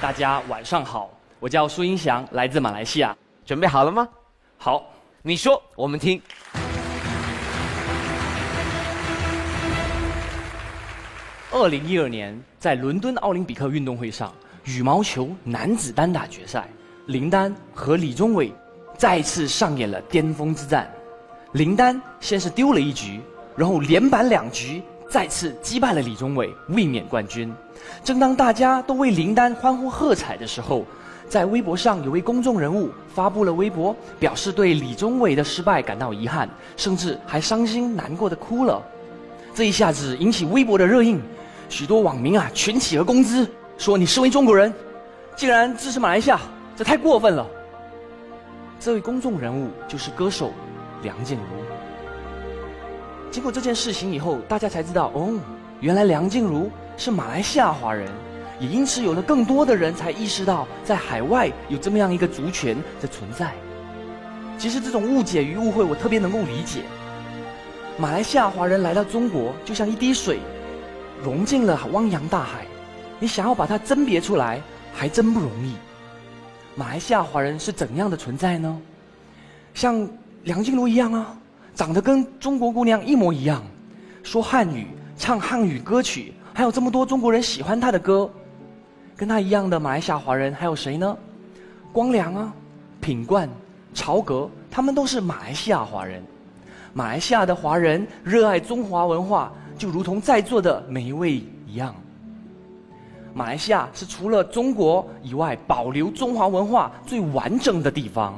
大家晚上好，我叫苏英祥，来自马来西亚。准备好了吗？好，你说，我们听。二零一二年在伦敦奥林匹克运动会上，羽毛球男子单打决赛，林丹和李宗伟再次上演了巅峰之战。林丹先是丢了一局，然后连扳两局，再次击败了李宗伟，卫冕冠军。正当大家都为林丹欢呼喝彩的时候，在微博上有位公众人物发布了微博，表示对李宗伟的失败感到遗憾，甚至还伤心难过的哭了。这一下子引起微博的热映，许多网民啊群起而攻之，说你身为中国人，竟然支持马来西亚，这太过分了。这位公众人物就是歌手梁静茹。经过这件事情以后，大家才知道，哦，原来梁静茹是马来西亚华人，也因此有了更多的人才意识到，在海外有这么样一个族群的存在。其实这种误解与误会，我特别能够理解。马来西亚华人来到中国，就像一滴水，融进了汪洋大海，你想要把它甄别出来，还真不容易。马来西亚华人是怎样的存在呢？像梁静茹一样啊，长得跟中国姑娘一模一样，说汉语，唱汉语歌曲，还有这么多中国人喜欢他的歌。跟他一样的马来西亚华人还有谁呢？光良啊，品冠、曹格，他们都是马来西亚华人。马来西亚的华人热爱中华文化，就如同在座的每一位一样。马来西亚是除了中国以外保留中华文化最完整的地方。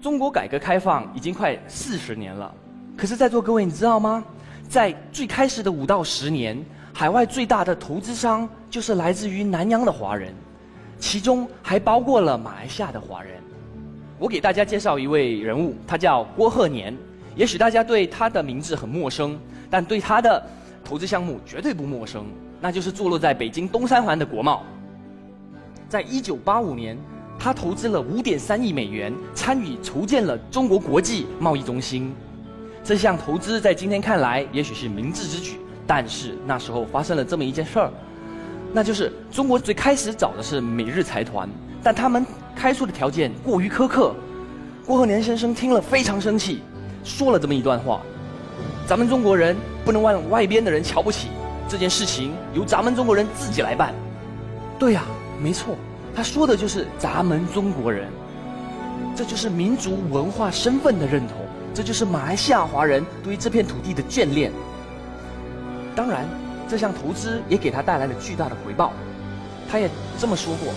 中国改革开放已经快四十年了，可是，在座各位你知道吗？在最开始的五到十年，海外最大的投资商就是来自于南洋的华人，其中还包括了马来西亚的华人。我给大家介绍一位人物，他叫郭鹤年。也许大家对他的名字很陌生，但对他的投资项目绝对不陌生，那就是坐落在北京东三环的国贸。在一九八五年，他投资了五点三亿美元，参与筹建了中国国际贸易中心。这项投资在今天看来也许是明智之举，但是那时候发生了这么一件事儿，那就是中国最开始找的是美日财团，但他们开出的条件过于苛刻。郭鹤年先生听了非常生气。说了这么一段话：咱们中国人不能让外边的人瞧不起，这件事情由咱们中国人自己来办。对呀，没错，他说的就是咱们中国人，这就是民族文化身份的认同，这就是马来西亚华人对于这片土地的眷恋。当然，这项投资也给他带来了巨大的回报。他也这么说过：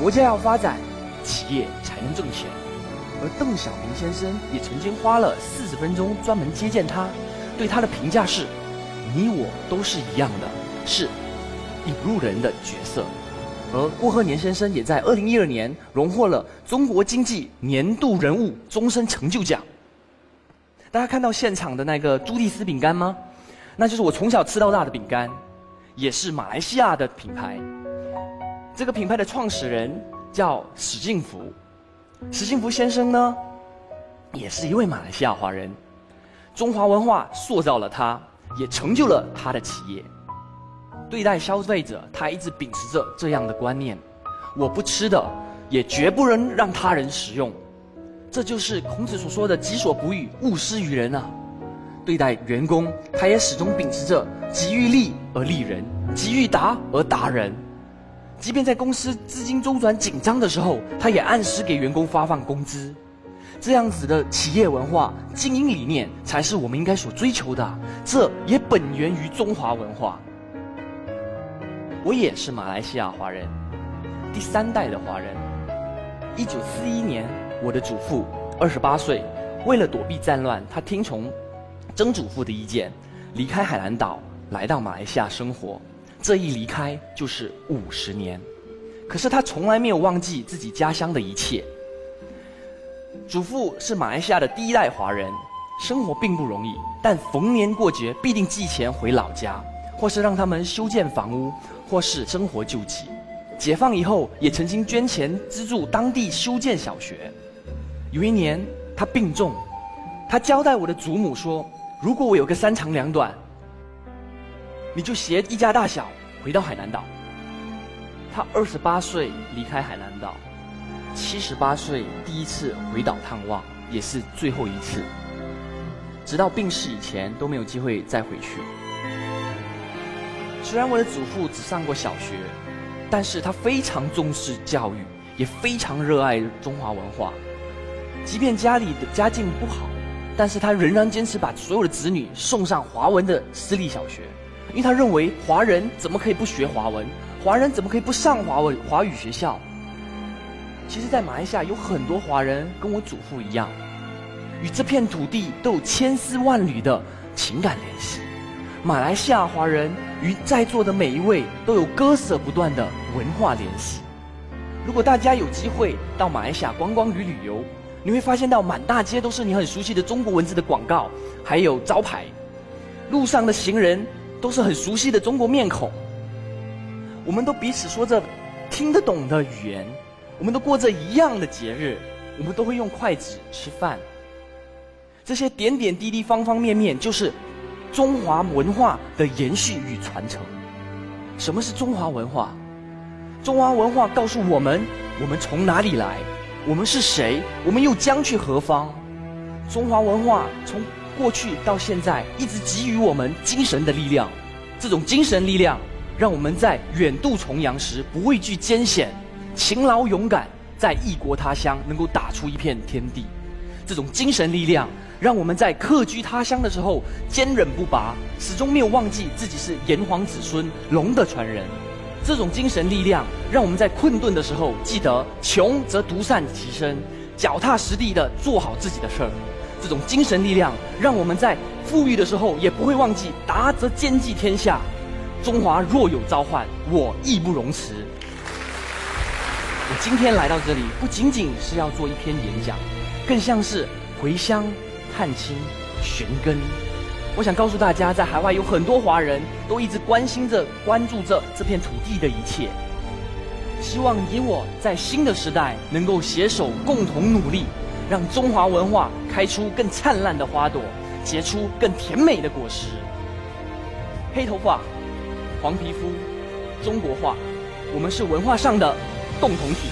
国家要发展，企业才能挣钱。而邓小平先生也曾经花了四十分钟专门接见他，对他的评价是：你我都是一样的，是引路人的角色。而郭鹤年先生也在二零一二年荣获了中国经济年度人物终身成就奖。大家看到现场的那个朱蒂斯饼干吗？那就是我从小吃到大的饼干，也是马来西亚的品牌。这个品牌的创始人叫史进福。史进福先生呢，也是一位马来西亚华人。中华文化塑造了他，也成就了他的企业。对待消费者，他一直秉持着这样的观念：我不吃的，也绝不能让他人食用。这就是孔子所说的“己所不欲，勿施于人”啊。对待员工，他也始终秉持着“己欲立而立人，己欲达而达人”。即便在公司资金周转紧张的时候，他也按时给员工发放工资。这样子的企业文化、经营理念，才是我们应该所追求的。这也本源于中华文化。我也是马来西亚华人，第三代的华人。一九四一年，我的祖父二十八岁，为了躲避战乱，他听从曾祖父的意见，离开海南岛，来到马来西亚生活。这一离开就是五十年，可是他从来没有忘记自己家乡的一切。祖父是马来西亚的第一代华人，生活并不容易，但逢年过节必定寄钱回老家，或是让他们修建房屋，或是生活救济。解放以后，也曾经捐钱资助当地修建小学。有一年他病重，他交代我的祖母说：“如果我有个三长两短。”你就携一家大小回到海南岛。他二十八岁离开海南岛，七十八岁第一次回岛探望，也是最后一次。直到病逝以前都没有机会再回去。虽然我的祖父只上过小学，但是他非常重视教育，也非常热爱中华文化。即便家里的家境不好，但是他仍然坚持把所有的子女送上华文的私立小学，因为他认为华人怎么可以不学华文？华人怎么可以不上华文华语学校？其实，在马来西亚有很多华人跟我祖父一样。与这片土地都有千丝万缕的情感联系，马来西亚华人与在座的每一位都有割舍不断的文化联系。如果大家有机会到马来西亚观光与旅游，你会发现到满大街都是你很熟悉的中国文字的广告，还有招牌。路上的行人都是很熟悉的中国面孔。我们都彼此说着听得懂的语言，我们都过着一样的节日，我们都会用筷子吃饭。这些点点滴滴、方方面面，就是中华文化的延续与传承。什么是中华文化？中华文化告诉我们：我们从哪里来，我们是谁，我们又将去何方。中华文化从过去到现在，一直给予我们精神的力量。这种精神力量，让我们在远渡重洋时不畏惧艰险，勤劳勇敢，在异国他乡能够打出一片天地。这种精神力量。让我们在客居他乡的时候坚韧不拔，始终没有忘记自己是炎黄子孙、龙的传人。这种精神力量，让我们在困顿的时候记得穷则独善其身，脚踏实地的做好自己的事儿。这种精神力量，让我们在富裕的时候也不会忘记达则兼济天下。中华若有召唤，我义不容辞。我今天来到这里，不仅仅是要做一篇演讲，更像是回乡。探亲寻根，我想告诉大家，在海外有很多华人都一直关心着、关注着这片土地的一切。希望你我在新的时代能够携手共同努力，让中华文化开出更灿烂的花朵，结出更甜美的果实。黑头发，黄皮肤，中国话，我们是文化上的共同体。